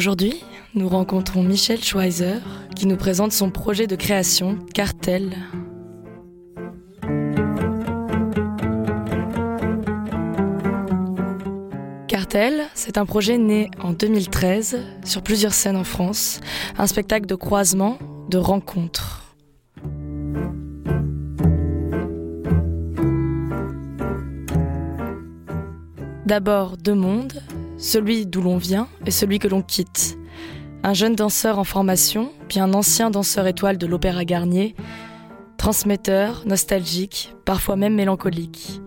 Aujourd'hui, nous rencontrons Michel Schweizer qui nous présente son projet de création, Cartel. Cartel, c'est un projet né en 2013 sur plusieurs scènes en France, un spectacle de croisement, de rencontres. D'abord deux mondes, celui d'où l'on vient et celui que l'on quitte. Un jeune danseur en formation, puis un ancien danseur étoile de l'Opéra Garnier, transmetteur, nostalgique, parfois même mélancolique.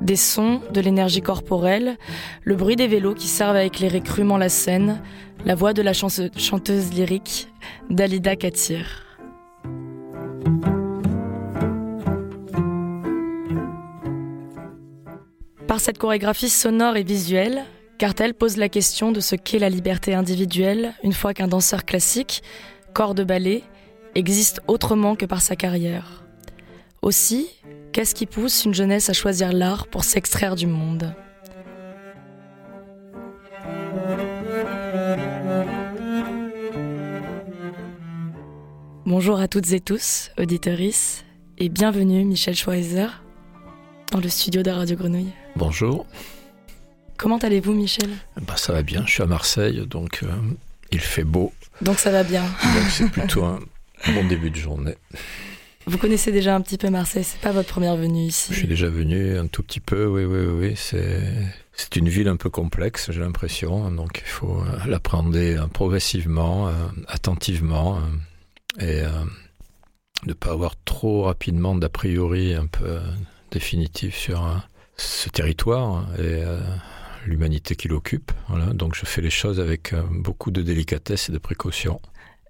Des sons, de l'énergie corporelle, le bruit des vélos qui servent à éclairer crûment la scène, la voix de la chanteuse lyrique Dalida Katir. Par cette chorégraphie sonore et visuelle, Cartel pose la question de ce qu'est la liberté individuelle une fois qu'un danseur classique, corps de ballet, existe autrement que par sa carrière. Aussi, qu'est-ce qui pousse une jeunesse à choisir l'art pour s'extraire du monde? Bonjour à toutes et tous, auditorices, et bienvenue Michel Schweizer dans le studio de Radio Grenouille. Bonjour, Comment allez-vous Michel bah, ça va bien, je suis à Marseille, donc euh, il fait beau, Donc ça va bien. donc c'est plutôt un bon début de journée. Vous connaissez déjà un petit peu Marseille, c'est pas votre première venue Je ici. suis déjà venu un tout petit peu, oui, oui, oui, c'est, c'est une ville un peu complexe, j'ai l'impression, donc il faut euh, l'appréhender euh, progressivement, euh, attentivement, et ne pas avoir trop rapidement d'a priori un peu définitif sur ce territoire et euh, l'humanité qui l'occupe. Donc je fais les choses avec euh, beaucoup de délicatesse et de précaution.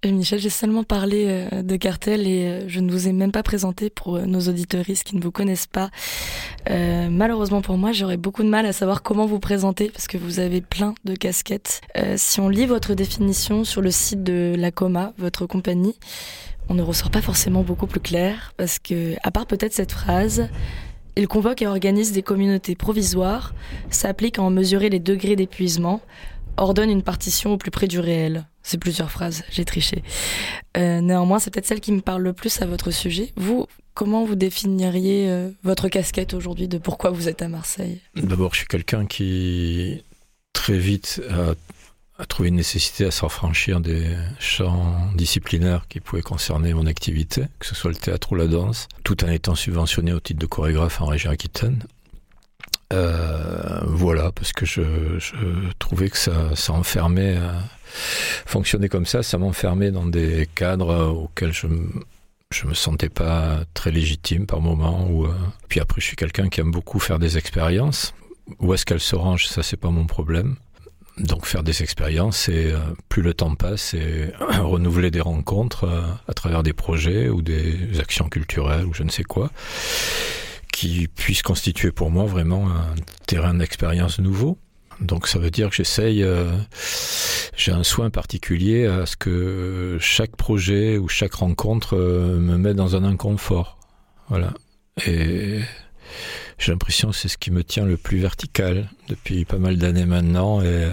Euh, Michel, j'ai seulement parlé euh, de cartel et je ne vous ai même pas présenté pour nos auditoristes qui ne vous connaissent pas. Malheureusement pour moi, j'aurais beaucoup de mal à savoir comment vous présenter parce que vous avez plein de casquettes. Si on lit votre définition sur le site de la Coma, votre compagnie, on ne ressort pas forcément beaucoup plus clair parce que, à part peut-être cette phrase, il convoque et organise des communautés provisoires, s'applique à en mesurer les degrés d'épuisement, ordonne une partition au plus près du réel. C'est plusieurs phrases, j'ai triché. Euh, néanmoins, c'est peut-être celle qui me parle le plus à votre sujet. Vous, comment vous définiriez euh, votre casquette aujourd'hui de pourquoi vous êtes à Marseille? D'abord, je suis quelqu'un qui très vite a, a trouvé une nécessité à s'affranchir des champs disciplinaires qui pouvaient concerner mon activité, que ce soit le théâtre ou la danse, tout en étant subventionné au titre de chorégraphe en région Aquitaine. Euh, voilà, parce que je, trouvais que ça, ça enfermait, euh, fonctionner comme ça, ça m'enfermait dans des cadres auxquels je je me sentais pas très légitime par moment. Ou, euh, Puis après, je suis quelqu'un qui aime beaucoup faire des expériences. Où est-ce qu'elles se rangent, ça c'est pas mon problème. Donc faire des expériences, et euh, plus le temps passe, et renouveler des rencontres euh, à travers des projets ou des actions culturelles ou je ne sais quoi, qui puissent constituer pour moi vraiment un terrain d'expérience nouveau. Donc ça veut dire que j'essaye, euh, j'ai un soin particulier à ce que chaque projet ou chaque rencontre me mette dans un inconfort. Voilà. Et j'ai l'impression que c'est ce qui me tient le plus vertical depuis pas mal d'années maintenant. Et euh,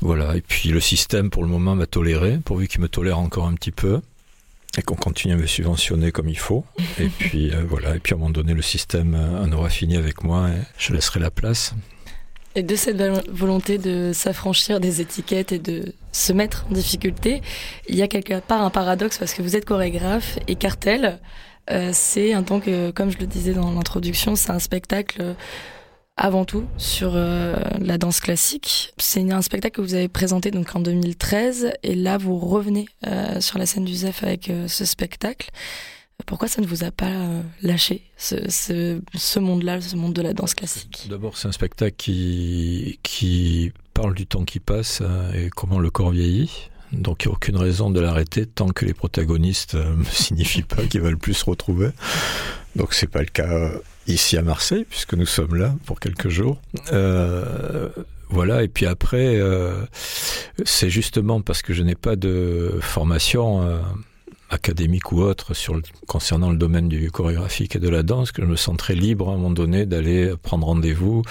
voilà. Et puis le système pour le moment m'a toléré, pourvu qu'il me tolère encore un petit peu. Et qu'on continue à me subventionner comme il faut. Et puis euh, voilà. Et puis à un moment donné, le système euh, en aura fini avec moi et je laisserai la place. Et de cette volonté de s'affranchir des étiquettes et de se mettre en difficulté, il y a quelque part un paradoxe parce que vous êtes chorégraphe et cartel, euh, c'est un temps que, comme je le disais dans l'introduction, c'est un spectacle euh, avant tout sur euh, la danse classique. C'est un spectacle que vous avez présenté donc en 2013 et là vous revenez sur la scène du ZEF avec ce spectacle. Pourquoi ça ne vous a pas lâché, ce, ce, monde-là, ce monde de la danse classique? D'abord, c'est un spectacle qui, qui parle du temps qui passe et comment le corps vieillit. Donc il n'y a aucune raison de l'arrêter tant que les protagonistes ne signifient pas qu'ils veulent plus se retrouver. Donc c'est pas le cas ici à Marseille puisque nous sommes là pour quelques jours. Euh, voilà, et puis après, euh, c'est justement parce que je n'ai pas de formation euh, académique ou autre concernant le domaine du chorégraphique et de la danse que je me sens très libre à un moment donné d'aller prendre rendez-vous,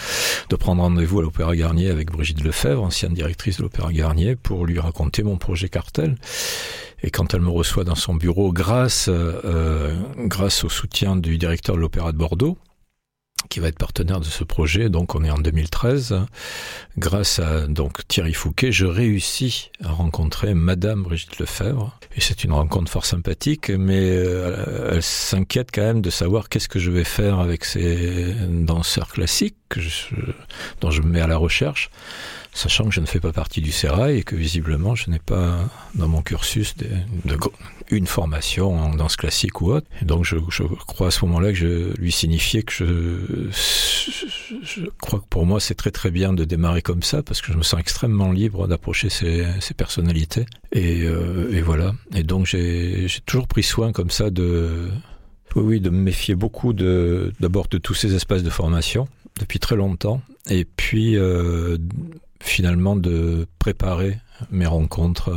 de prendre rendez-vous à l'Opéra Garnier avec Brigitte Lefebvre, ancienne directrice de l'Opéra Garnier, pour lui raconter mon projet Cartel. Et quand elle me reçoit dans son bureau, grâce, euh, grâce au soutien du directeur de l'Opéra de Bordeaux, qui va être partenaire de ce projet. Donc on est en 2013. Grâce à donc Thierry Fouquet, je réussis à rencontrer Madame Brigitte Lefebvre. Et c'est une rencontre fort sympathique, mais euh, elle s'inquiète quand même de savoir qu'est-ce que je vais faire avec ces danseurs classiques dont je me mets à la recherche sachant que je ne fais pas partie du Sérail et que visiblement je n'ai pas dans mon cursus une formation en danse classique ou autre. Et donc je, crois à ce moment-là que je lui signifiais que je, je, crois que pour moi c'est très très bien de démarrer comme ça parce que je me sens extrêmement libre d'approcher ces, personnalités. Et, euh, et, voilà. Et donc j'ai toujours pris soin comme ça de oui, oui, de me méfier beaucoup d'abord de tous ces espaces de formation depuis très longtemps. Et puis euh, finalement de préparer mes rencontres.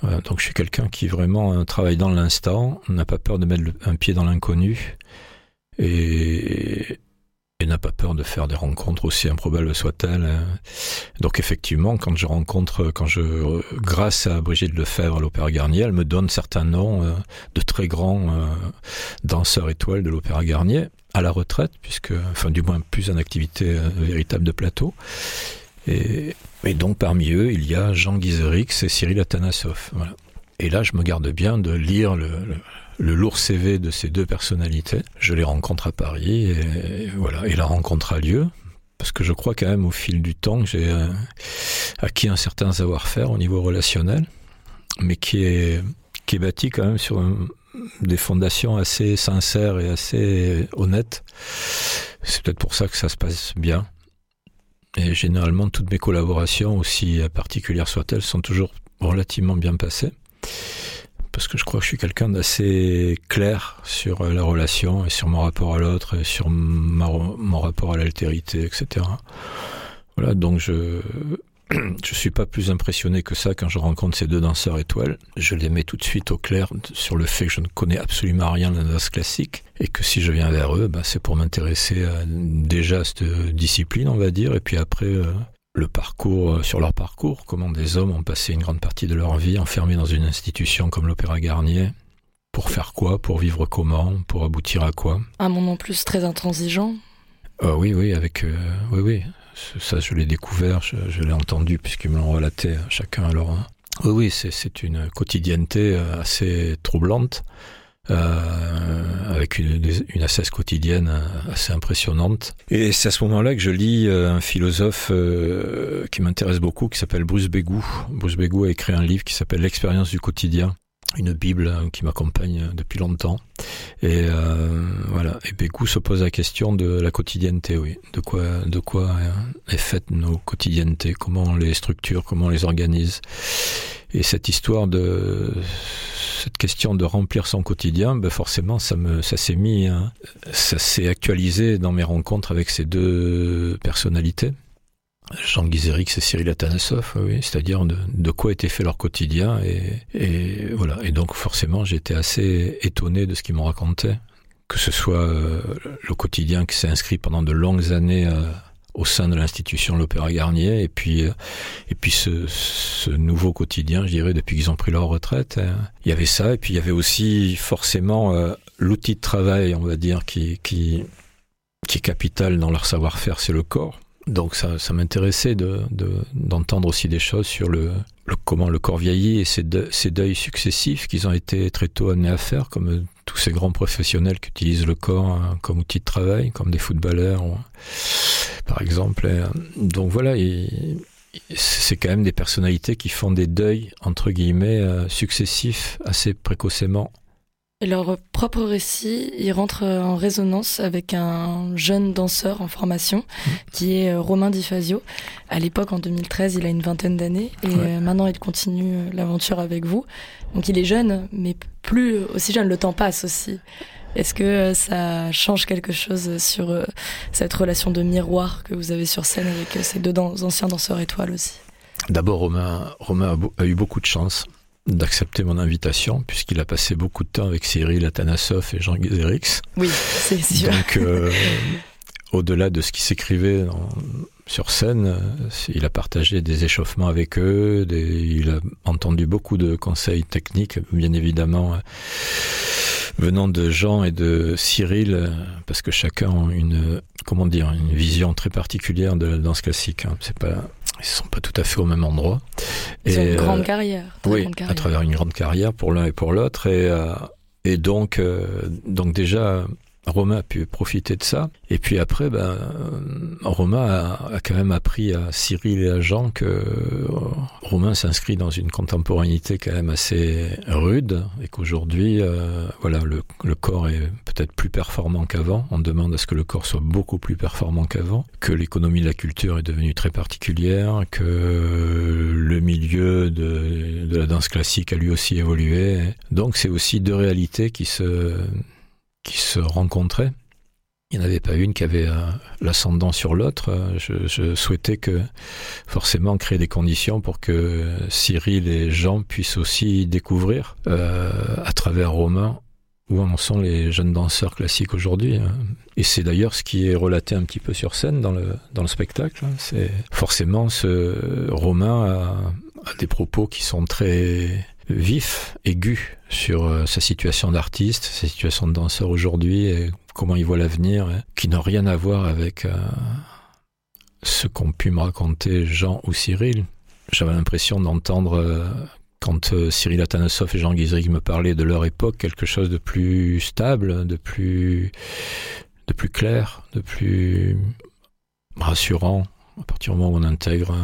Voilà, donc je suis quelqu'un qui vraiment travaille dans l'instant, n'a pas peur de mettre un pied dans l'inconnu. Et, et n'a pas peur de faire des rencontres aussi improbables soient-elles. Donc effectivement, quand je rencontre, quand je, grâce à Brigitte Lefebvre à l'Opéra Garnier, elle me donne certains noms euh, de très grands euh, danseurs étoiles de l'Opéra Garnier à la retraite, puisque, enfin du moins plus en activité euh, véritable de plateau. Et, donc parmi eux, il y a Jean Guizerix et Cyril Atanassov. Voilà. Et là, je me garde bien de lire le, le, le, lourd CV de ces deux personnalités. Je les rencontre à Paris et, voilà. Et la rencontre a lieu parce que je crois quand même au fil du temps que j'ai euh, acquis un certain savoir-faire au niveau relationnel, mais qui est qui est bâti quand même sur des fondations assez sincères et assez honnêtes. C'est peut-être pour ça que ça se passe bien. Et généralement, toutes mes collaborations, aussi particulières soient-elles, sont toujours relativement bien passées. Parce que je crois que je suis quelqu'un d'assez clair sur la relation et sur mon rapport à l'autre et sur ma, mon rapport à l'altérité, etc. Voilà, donc je, je suis pas plus impressionné que ça quand je rencontre ces deux danseurs étoiles. Je les mets tout de suite au clair sur le fait que je ne connais absolument rien de la danse classique et que si je viens vers eux, bah, c'est pour m'intéresser déjà à cette discipline, on va dire, et puis après euh, le parcours euh, sur leur parcours, comment des hommes ont passé une grande partie de leur vie enfermés dans une institution comme l'Opéra Garnier. Pour faire quoi Pour vivre comment Pour aboutir à quoi? Un monde en plus très intransigeant. Euh, oui, oui, avec euh, oui, oui, ça je l'ai découvert, je, je l'ai entendu puisqu'ils me l'ont relaté chacun alors. Hein. Oui, oui, c'est une quotidienneté assez troublante, euh, avec une, une assesse quotidienne assez impressionnante. Et c'est à ce moment-là que je lis un philosophe euh, qui m'intéresse beaucoup, qui s'appelle Bruce Begou. Bruce Begou a écrit un livre qui s'appelle L'expérience du quotidien une Bible qui m'accompagne depuis longtemps. Et euh, voilà. Et Bécou se pose la question de la quotidienneté, oui. De quoi, de quoi est faite nos quotidiennetés, comment on les structure, comment on les organise? Et cette histoire de cette question de remplir son quotidien, ben forcément, ça me, ça s'est mis, hein, ça s'est actualisé dans mes rencontres avec ces deux personnalités. Jean Guizerix et Cyril Atanassov, oui, c'est-à-dire de, quoi était fait leur quotidien et, et voilà. Et donc forcément, j'étais assez étonné de ce qu'ils m'ont raconté, que ce soit euh, le quotidien qui s'est inscrit pendant de longues années euh, au sein de l'institution l'Opéra Garnier, et puis euh, et puis ce, nouveau quotidien, je dirais, depuis qu'ils ont pris leur retraite. Il y avait ça, et puis il y avait aussi forcément euh, l'outil de travail, on va dire, qui qui qui est capital dans leur savoir-faire, c'est le corps. Donc ça, ça m'intéressait de, d'entendre de, aussi des choses sur le, comment le corps vieillit et ces, de, ces deuils successifs qu'ils ont été très tôt amenés à faire, comme tous ces grands professionnels qui utilisent le corps hein, comme outil de travail, comme des footballeurs, par exemple. Et, donc voilà, et, c'est quand même des personnalités qui font des deuils, entre guillemets, euh, successifs assez précocement leur propre récit, il rentre en résonance avec un jeune danseur en formation mmh. qui est euh, Romain Di Fazio. À l'époque, en 2013, il a une vingtaine d'années et euh, maintenant il continue euh, l'aventure avec vous. Donc il est jeune, mais plus aussi jeune, le temps passe aussi. Est-ce que ça change quelque chose sur cette relation de miroir que vous avez sur scène avec ces deux anciens danseurs étoiles aussi? D'abord, Romain, Romain a, eu beaucoup de chance d'accepter mon invitation, puisqu'il a passé beaucoup de temps avec Cyril Atanasoff et Jean Guézérix. Oui, c'est sûr. Donc, euh, au-delà de ce qui s'écrivait sur scène, euh, il a partagé des échauffements avec eux, il a entendu beaucoup de conseils techniques, bien évidemment, euh, venant de Jean et de Cyril, parce que chacun a une, comment dire, une vision très particulière de la danse classique. Hein. C'est pas ils sont pas tout à fait au même endroit. Ils ont une grande euh, carrière. oui, carrière. à travers une grande carrière pour l'un et pour l'autre. Et, euh, et donc, euh, donc déjà, Romain a pu profiter de ça. Et puis après, ben, Romain a, quand même appris à Cyril et à Jean que euh, Romain s'inscrit dans une contemporanéité quand même assez rude et qu'aujourd'hui, euh, voilà, le, corps est peut-être plus performant qu'avant. On demande à ce que le corps soit beaucoup plus performant qu'avant, que l'économie de la culture est devenue très particulière, que le milieu de la danse classique a lui aussi évolué. Donc c'est aussi deux réalités qui se qui se rencontraient. Il n'y en avait pas une qui avait euh, l'ascendant sur l'autre. Je, souhaitais que forcément créer des conditions pour que Cyril et Jean puissent aussi découvrir euh, à travers Romain où en sont les jeunes danseurs classiques aujourd'hui. Hein. Et c'est d'ailleurs ce qui est relaté un petit peu sur scène dans le, spectacle. Hein. C'est forcément ce Romain a, a des propos qui sont très vif, aigu sur euh, sa situation d'artiste, sa situation de danseur aujourd'hui et comment il voit l'avenir, qui n'a rien à voir avec euh, ce qu'ont pu me raconter Jean ou Cyril. J'avais l'impression d'entendre, euh, quand Cyril Atanasoff et Jean Guizrig me parlaient de leur époque, quelque chose de plus stable, de plus, de plus clair, de plus rassurant. À partir du moment où on intègre,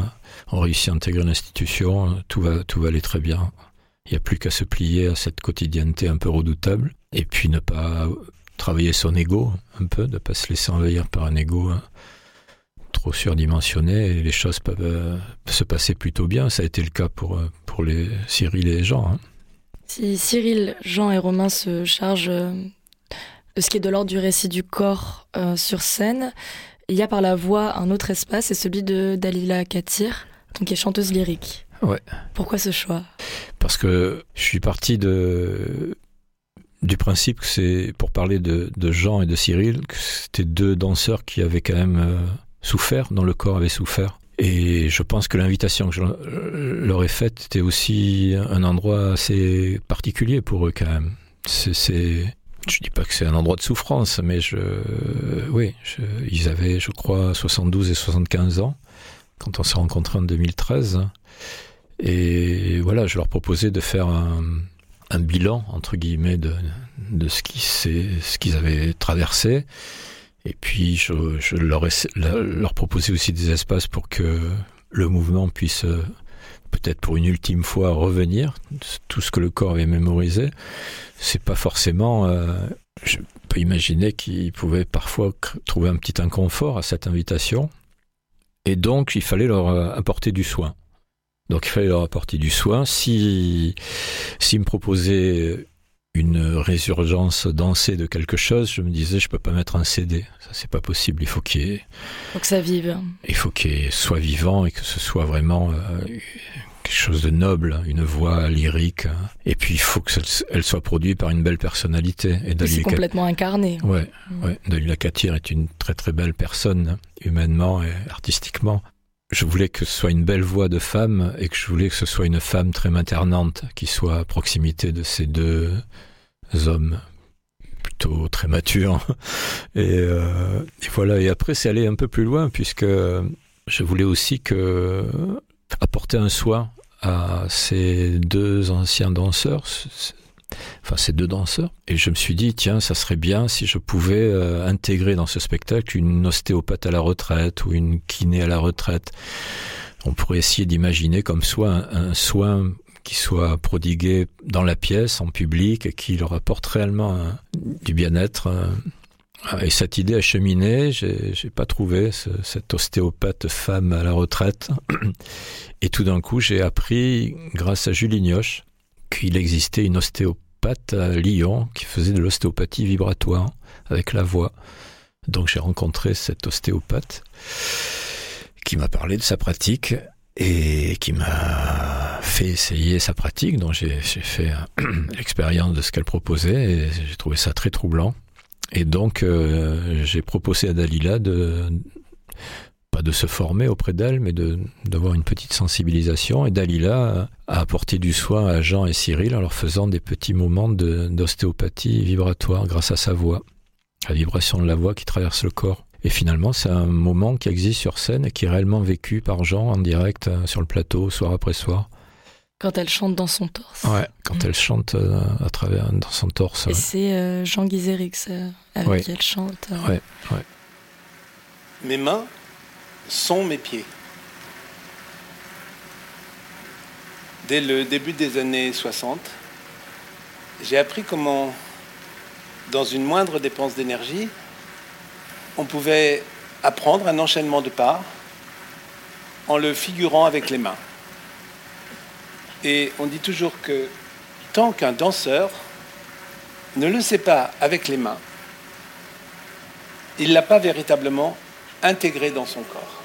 on réussit à intégrer l'institution, tout va, tout va aller très bien. Il n'y a plus qu'à se plier à cette quotidienneté un peu redoutable et puis ne pas travailler son ego un peu, ne pas se laisser envahir par un ego hein, trop surdimensionné et les choses peuvent euh, se passer plutôt bien. Ça a été le cas pour, euh, pour les Cyril et Jean. Hein. Si Cyril, Jean et Romain se chargent euh, de ce qui est de l'ordre du récit du corps sur scène, il y a par la voix un autre espace, c'est celui de Dalila Katir, qui est chanteuse lyrique. Ouais. Pourquoi ce choix? Parce que je suis parti de du principe que c'est pour parler de, de, Jean et de Cyril, que c'était deux danseurs qui avaient quand même euh, souffert, dont le corps avait souffert. Et je pense que l'invitation que je leur ai faite était aussi un endroit assez particulier pour eux quand même. C'est, je dis pas que c'est un endroit de souffrance, mais je, oui, ils avaient, je crois, 72 et 75 ans quand on s'est rencontrés en 2013. Et voilà, je leur proposais de faire un, bilan, entre guillemets, de, ce qu'ils avaient traversé. Et puis, je, leur, proposais aussi des espaces pour que le mouvement puisse peut-être pour une ultime fois revenir, tout ce que le corps avait mémorisé. C'est pas forcément. Euh, je peux imaginer qu'ils pouvaient parfois trouver un petit inconfort à cette invitation. Et donc, il fallait leur euh, apporter du soin. Donc il fallait leur apporter du soin. Si s'ils me proposaient une résurgence dansée de quelque chose, je me disais je peux pas mettre un CD, ça c'est pas possible. Il faut qu'il faut que ça vive. Il faut qu'il soit vivant et que ce soit vraiment euh, quelque chose de noble, une voix lyrique. Et puis il faut que elle soit produite par une belle personnalité. Et c'est complètement incarné. Ouais, mm. ouais. Dalila Katir est une très très belle personne, humainement et artistiquement je voulais que ce soit une belle voix de femme et que je voulais que ce soit une femme très maternante qui soit à proximité de ces deux hommes plutôt très matures. Et, euh, et voilà. Et après, c'est aller un peu plus loin puisque je voulais aussi que apporter un soin à ces deux anciens danseurs, enfin ces deux danseurs. Et je me suis dit, tiens, ça serait bien si je pouvais euh, intégrer dans ce spectacle une ostéopathe à la retraite ou une kiné à la retraite. On pourrait essayer d'imaginer comme soit un, soin qui soit prodigué dans la pièce, en public, et qui leur apporte réellement du bien-être. euh. Et cette idée a cheminé, j'ai pas trouvé ce- cette ostéopathe femme à la retraite. Et tout d'un coup, j'ai appris, grâce à Julie Nioche, qu'il existait une ostéopathe à Lyon qui faisait de l'ostéopathie vibratoire avec la voix. Donc j'ai rencontré cette ostéopathe qui m'a parlé de sa pratique et qui m'a fait essayer sa pratique. Donc j'ai fait l'expérience de ce qu'elle proposait et j'ai trouvé ça très troublant. Et donc euh, j'ai proposé à Dalila de pas de se former auprès d'elle, mais de d'avoir une petite sensibilisation. Et Dalila a apporté du soin à Jean et Cyril en leur faisant des petits moments d'ostéopathie vibratoire grâce à sa voix, la vibration de la voix qui traverse le corps. Et finalement, c'est un moment qui existe sur scène et qui est réellement vécu par Jean en direct euh, sur le plateau, soir après soir. Quand elle chante dans son torse. Ouais, quand elle chante euh, à travers dans son torse. Et ouais. c'est euh, Jean Guizérix euh, avec Ouais. qui elle chante. euh. Ouais. Mes mains sont mes pieds. Dès le début des années 60, j'ai appris comment, dans une moindre dépense d'énergie, on pouvait apprendre un enchaînement de pas en le figurant avec les mains. Et on dit toujours que tant qu'un danseur ne le sait pas avec les mains, il ne l'a pas véritablement intégré dans son corps.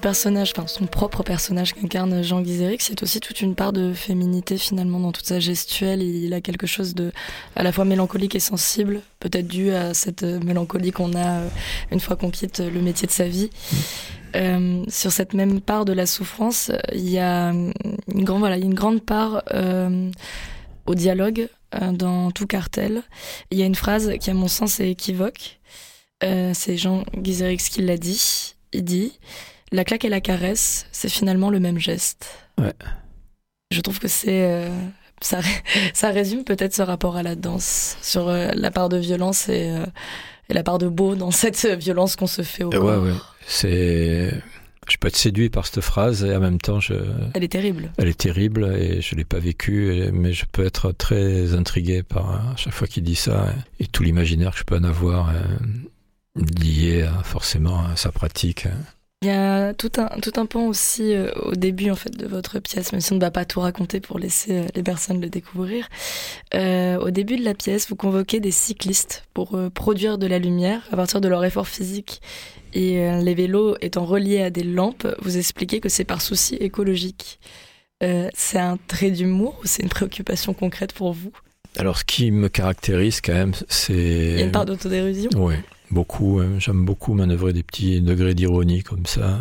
Personnage, son propre personnage qu'incarne Jean Guizérix, c'est aussi toute une part de féminité finalement dans toute sa gestuelle. Il a quelque chose de à la fois mélancolique et sensible, peut-être dû à cette euh, mélancolie qu'on a euh, une fois qu'on quitte le métier de sa vie. Euh, sur cette même part de la souffrance, euh, il y a une grande, voilà, une grande part euh, au dialogue euh, dans tout cartel. Il y a une phrase qui, à mon sens, est équivoque. Euh, c'est Jean Guizérix qui l'a dit. Il dit La claque et la caresse, c'est finalement le même geste. Ouais. Je trouve que c'est. euh, ça, ça résume peut-être ce rapport à la danse, sur euh, la part de violence et, euh, et la part de beau dans cette violence qu'on se fait au corps. ouais, ouais. C'est. Je peux être séduit par cette phrase et en même temps, je... Elle est terrible. elle est terrible et je l'ai pas vécue, mais je peux être très intrigué par à chaque fois qu'il dit ça et, tout l'imaginaire que je peux en avoir lié forcément à sa pratique. Il y a tout un, tout un pan aussi euh, au début en fait de votre pièce, même si on ne va pas tout raconter pour laisser euh, les personnes le découvrir. Euh, au début de la pièce, vous convoquez des cyclistes pour produire de la lumière à partir de leur effort physique. Et les vélos étant reliés à des lampes, vous expliquez que c'est par souci écologique. C'est un trait d'humour ou c'est une préoccupation concrète pour vous? Alors, ce qui me caractérise quand même, c'est. Il y a une part d'autodérision? Oui, beaucoup. hein. J'aime beaucoup manœuvrer des petits degrés d'ironie comme ça.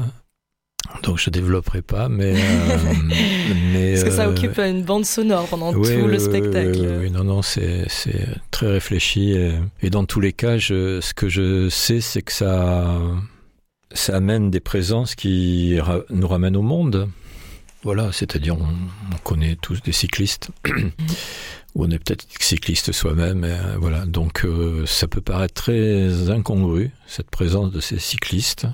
Donc je développerai pas, mais. euh, mais Parce que ça euh, occupe une bande sonore pendant oui, tout le spectacle. oui, non, non, c'est c'est très réfléchi. Et, et dans tous les cas, je, ce que je sais, c'est que ça, ça amène des présences qui ra- nous ramènent au monde. Voilà, c'est-à-dire, on, on connaît tous des cyclistes, ou on est peut-être cycliste soi-même. euh, voilà, donc euh, ça peut paraître très incongru cette présence de ces cyclistes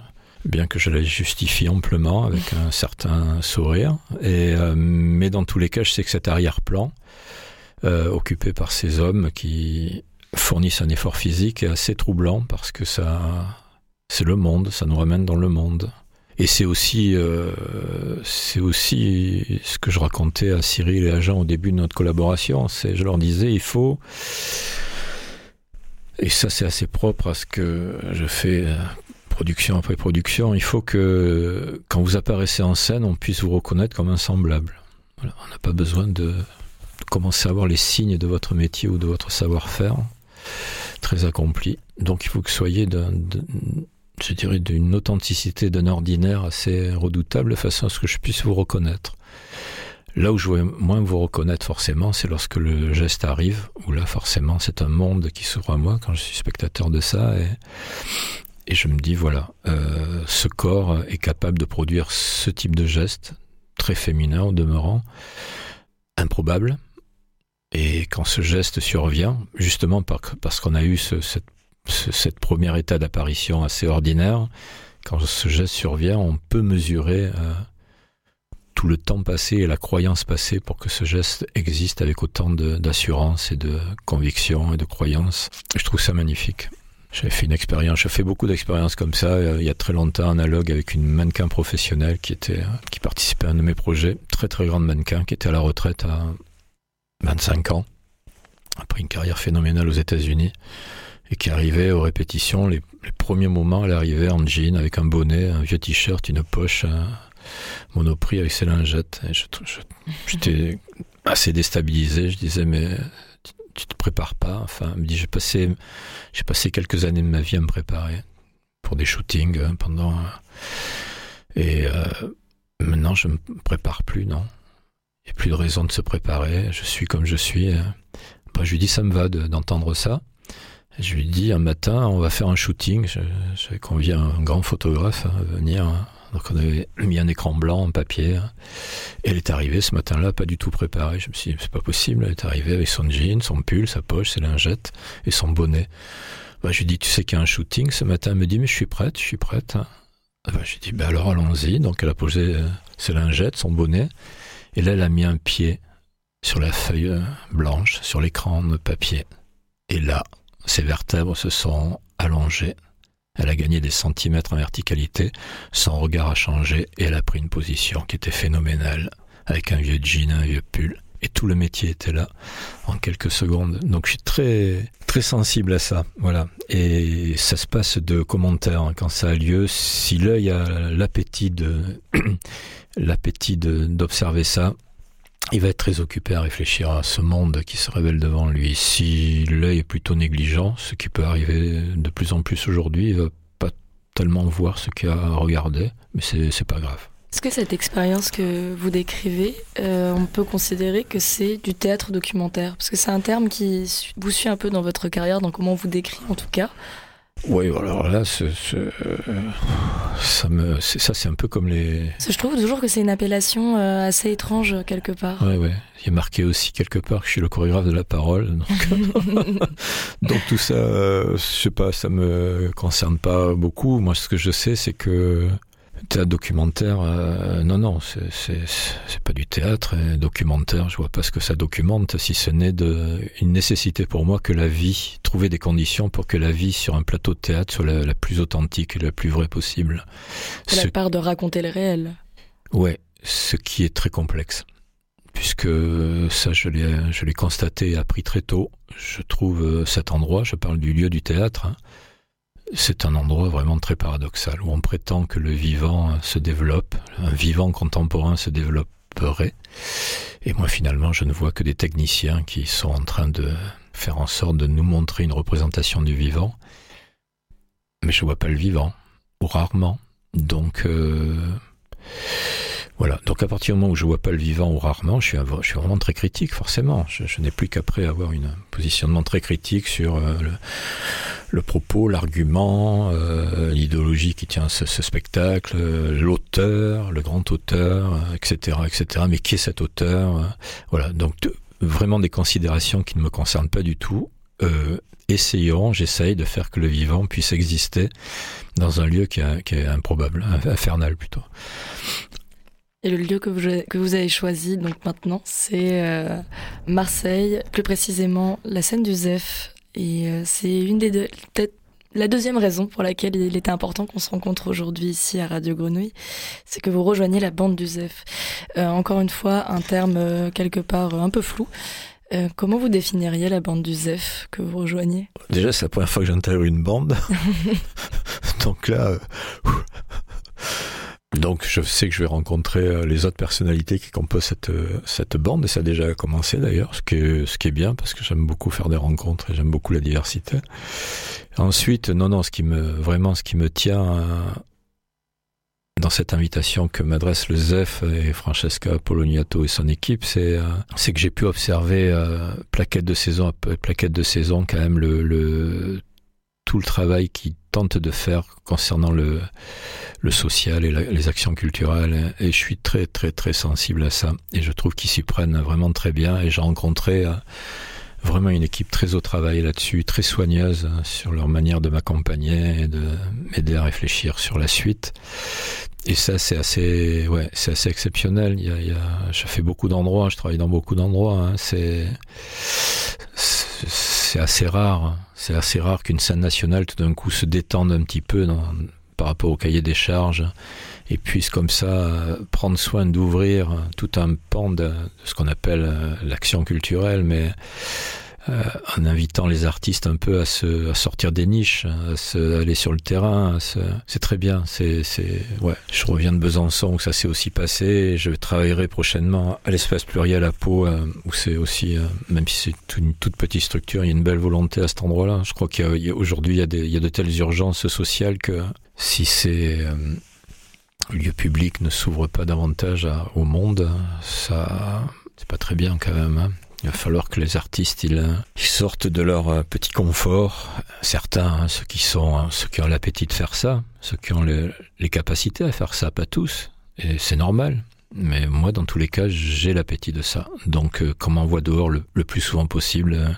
bien que je la justifie amplement avec un certain sourire. Et, euh, mais dans tous les cas, je sais que cet arrière-plan, occupé par ces hommes qui fournissent un effort physique, est assez troublant parce que ça, c'est le monde, ça nous ramène dans le monde. Et c'est aussi, euh, aussi ce que je racontais à Cyril et à Jean au début de notre collaboration. C'est, je leur disais, il faut, et ça c'est assez propre à ce que je fais euh, production après production, il faut que quand vous apparaissez en scène, on puisse vous reconnaître comme un semblable. On n'a pas besoin de commencer à voir les signes de votre métier ou de votre savoir-faire très accompli. Donc il faut que vous soyez d'un- je dirais d'une authenticité, d'un ordinaire assez redoutable de façon à ce que je puisse vous reconnaître. Là où je vais moins vous reconnaître forcément, c'est lorsque le geste arrive, où là forcément c'est un monde qui s'ouvre à moi quand je suis spectateur de ça et, je me dis voilà, euh, ce corps est capable de produire ce type de geste très féminin au demeurant, improbable. Et quand ce geste survient, justement parce qu'on a eu ce, cette, ce cette premier état d'apparition assez ordinaire, quand ce geste survient, on peut mesurer euh, tout le temps passé et la croyance passée pour que ce geste existe avec autant d'assurance et de conviction et de croyance. Je trouve ça magnifique. J'avais fait une expérience, j'ai fait beaucoup d'expériences comme ça euh, il y a très longtemps, analogue avec une mannequin professionnelle qui était, qui participait à un de mes projets, très très grande mannequin, qui était à la retraite à 25 ans, après une carrière phénoménale aux États-Unis, et qui arrivait aux répétitions, les, premiers moments, elle arrivait en jean, avec un bonnet, un vieux t-shirt, une poche, un monoprix avec ses lingettes. J'étais assez déstabilisé, je disais, mais tu te prépares pas. Enfin, me dit, j'ai passé, j'ai passé quelques années de ma vie à me préparer pour des shootings euh, pendant. Et euh, maintenant, je me prépare plus, non. Il n'y a plus de raison de se préparer. Je suis comme je suis. Bah, je lui dis, ça me va d'entendre ça. Je lui dis, un matin, on va faire un shooting. J'avais convié un grand photographe à venir hein. Donc on avait mis un écran blanc en papier. elle est arrivée ce matin-là, pas du tout préparée. Je me suis dit, c'est pas possible. Elle est arrivée avec son jean, son pull, sa poche, ses lingettes et son bonnet. Bah, je lui dis, tu sais qu'il y a un shooting ce matin? Elle me dit, mais je suis prête, je suis prête. Bah, je lui dis, bah alors allons-y. Donc elle a posé euh, ses lingettes, son bonnet. Et là, elle a mis un pied sur la feuille euh, blanche, sur l'écran de papier. Et là, ses vertèbres se sont allongées. Elle a gagné des centimètres en verticalité, son regard a changé et elle a pris une position qui était phénoménale, avec un vieux jean, un vieux pull. Et tout le métier était là en quelques secondes. Donc je suis très très sensible à ça. Voilà. Et ça se passe de commentaires hein, quand ça a lieu. Si l'œil a l'appétit l'appétit d'observer ça, il va être très occupé à réfléchir à ce monde qui se révèle devant lui. Si l'œil est plutôt négligent, ce qui peut arriver de plus en plus aujourd'hui, il va pas tellement voir ce qu'il a à regarder, mais c'est pas grave. Est-ce que cette expérience que vous décrivez, euh, on peut considérer que c'est du théâtre documentaire? Parce que c'est un terme qui vous suit un peu dans votre carrière, dans comment on vous décrit en tout cas. Oui, alors là, ça me, ça c'est un peu comme les. Je trouve toujours que c'est une appellation euh, assez étrange quelque part. Oui, oui. Il a marqué aussi quelque part que je suis le chorégraphe de la parole. Donc, tout ça, euh, je sais pas, ça me concerne pas beaucoup. Moi, ce que je sais, c'est que Théâtre documentaire, euh, non, non, c'est pas du théâtre. documentaire, je vois pas ce que ça documente, si ce n'est une nécessité pour moi que la vie, trouver des conditions pour que la vie sur un plateau de théâtre soit la, plus authentique et la plus vraie possible. C'est la part de raconter le réel. Ouais, ce qui est très complexe. Puisque ça, je l'ai constaté et appris très tôt. Je trouve cet endroit, je parle du lieu du théâtre, hein, c'est un endroit vraiment très paradoxal où on prétend que le vivant se développe, un vivant contemporain se développerait. Et moi finalement je ne vois que des techniciens qui sont en train de faire en sorte de nous montrer une représentation du vivant. Mais je vois pas le vivant, ou rarement. Donc euh, voilà. Donc à partir du moment où je vois pas le vivant ou rarement, je suis, vraiment très critique, forcément. Je, n'ai plus qu'après avoir une positionnement très critique sur euh, le, propos, l'argument, euh, l'idéologie qui tient ce, spectacle, l'auteur, le grand auteur, etc., etc. Mais qui est cet auteur Voilà. Donc vraiment des considérations qui ne me concernent pas du tout. Euh, essayons, j'essaye de faire que le vivant puisse exister dans un lieu qui est, improbable, infernal plutôt. Et le lieu que vous, que vous avez choisi donc maintenant, c'est euh, Marseille, plus précisément la scène du Zef. Et euh, c'est une des deux, peut-être la deuxième raison pour laquelle il était important qu'on se rencontre aujourd'hui ici à Radio Grenouille, c'est que vous rejoignez la bande du Zef. Euh, encore une fois, un terme quelque part un peu flou. comment vous définiriez la bande du Zef que vous rejoignez? Déjà, c'est la première fois que j'intègre une bande. Donc là, donc je sais que je vais rencontrer euh, les autres personnalités qui composent cette, euh, cette bande, et ça a déjà commencé d'ailleurs, ce qui, est, ce qui est bien, parce que j'aime beaucoup faire des rencontres et j'aime beaucoup la diversité. Ensuite, non, non, ce qui me, vraiment, ce qui me tient euh, dans cette invitation que m'adresse le ZEF et Francesca Poloniato et son équipe, c'est c'est que j'ai pu observer plaquette de saison plaquette de saison quand même le, le tout le travail qui tente de faire concernant le social et les actions culturelles. Et je suis très, très, très sensible à ça. Et je trouve qu'ils s'y prennent vraiment très bien. Et j'ai rencontré euh, vraiment une équipe très au travail là-dessus, très soigneuse hein, sur leur manière de m'accompagner et de m'aider à réfléchir sur la suite. Et ça, c'est assez, ouais, c'est assez exceptionnel. Il y a, je fais beaucoup d'endroits, je travaille dans beaucoup d'endroits. Hein. C'est, c'est assez rare. C'est assez rare qu'une scène nationale tout d'un coup se détende un petit peu par rapport au cahier des charges et puisse comme ça prendre soin d'ouvrir tout un pan de, ce qu'on appelle euh, l'action culturelle, mais euh, en invitant les artistes un peu à se à sortir des niches, à se, aller sur le terrain. C'est très bien. C'est ouais. Je reviens de Besançon où ça s'est aussi passé. Je travaillerai prochainement à l'espace pluriel à Pau euh, où c'est aussi euh, même si c'est une toute petite structure, il y a une belle volonté à cet endroit-là. Je crois qu'aujourd'hui il y a il y a de telles urgences sociales que si ces lieux publics ne s'ouvrent pas davantage au monde, ça c'est pas très bien quand même. Hein. Il va falloir que les artistes ils, sortent de leur euh, petit confort. Certains, hein, ceux qui sont, hein, ceux qui ont l'appétit de faire ça, ceux qui ont les capacités à faire ça, pas tous. Et c'est normal. Mais moi, dans tous les cas, j'ai l'appétit de ça. Donc, euh, comme on voit dehors le, plus souvent possible, euh,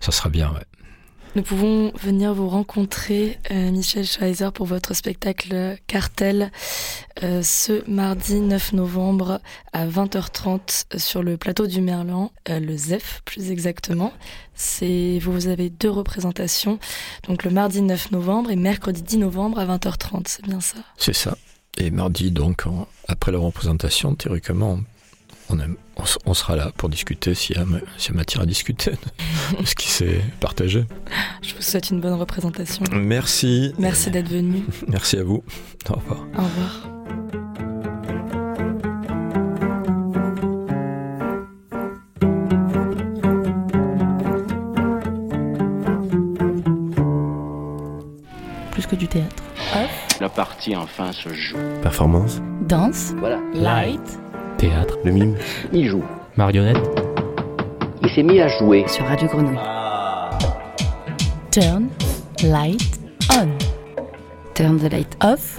ça sera bien. Nous pouvons venir vous rencontrer, euh, Michel Schweizer, pour votre spectacle Cartel euh, ce mardi 9 novembre à 20h30 sur le plateau du Merlan, euh, le ZEF plus exactement. C'est vous avez deux représentations, donc le mardi 9 novembre et mercredi 10 novembre à 20h30, c'est bien ça? C'est ça. Et mardi donc après la représentation, théoriquement, on, sera là pour discuter s'il y, a, matière à discuter de ce qui s'est partagé. Je vous souhaite une bonne représentation. Merci. Merci d'être venu. Merci à vous. Au revoir. Au revoir. Plus que du théâtre. La partie enfin se joue. Performance. Danse. Voilà. Light. Théâtre. Le mime. Il joue. Marionnette. Il s'est mis à jouer. Sur Radio Grenouille. Turn. Light. On. Turn the light Off.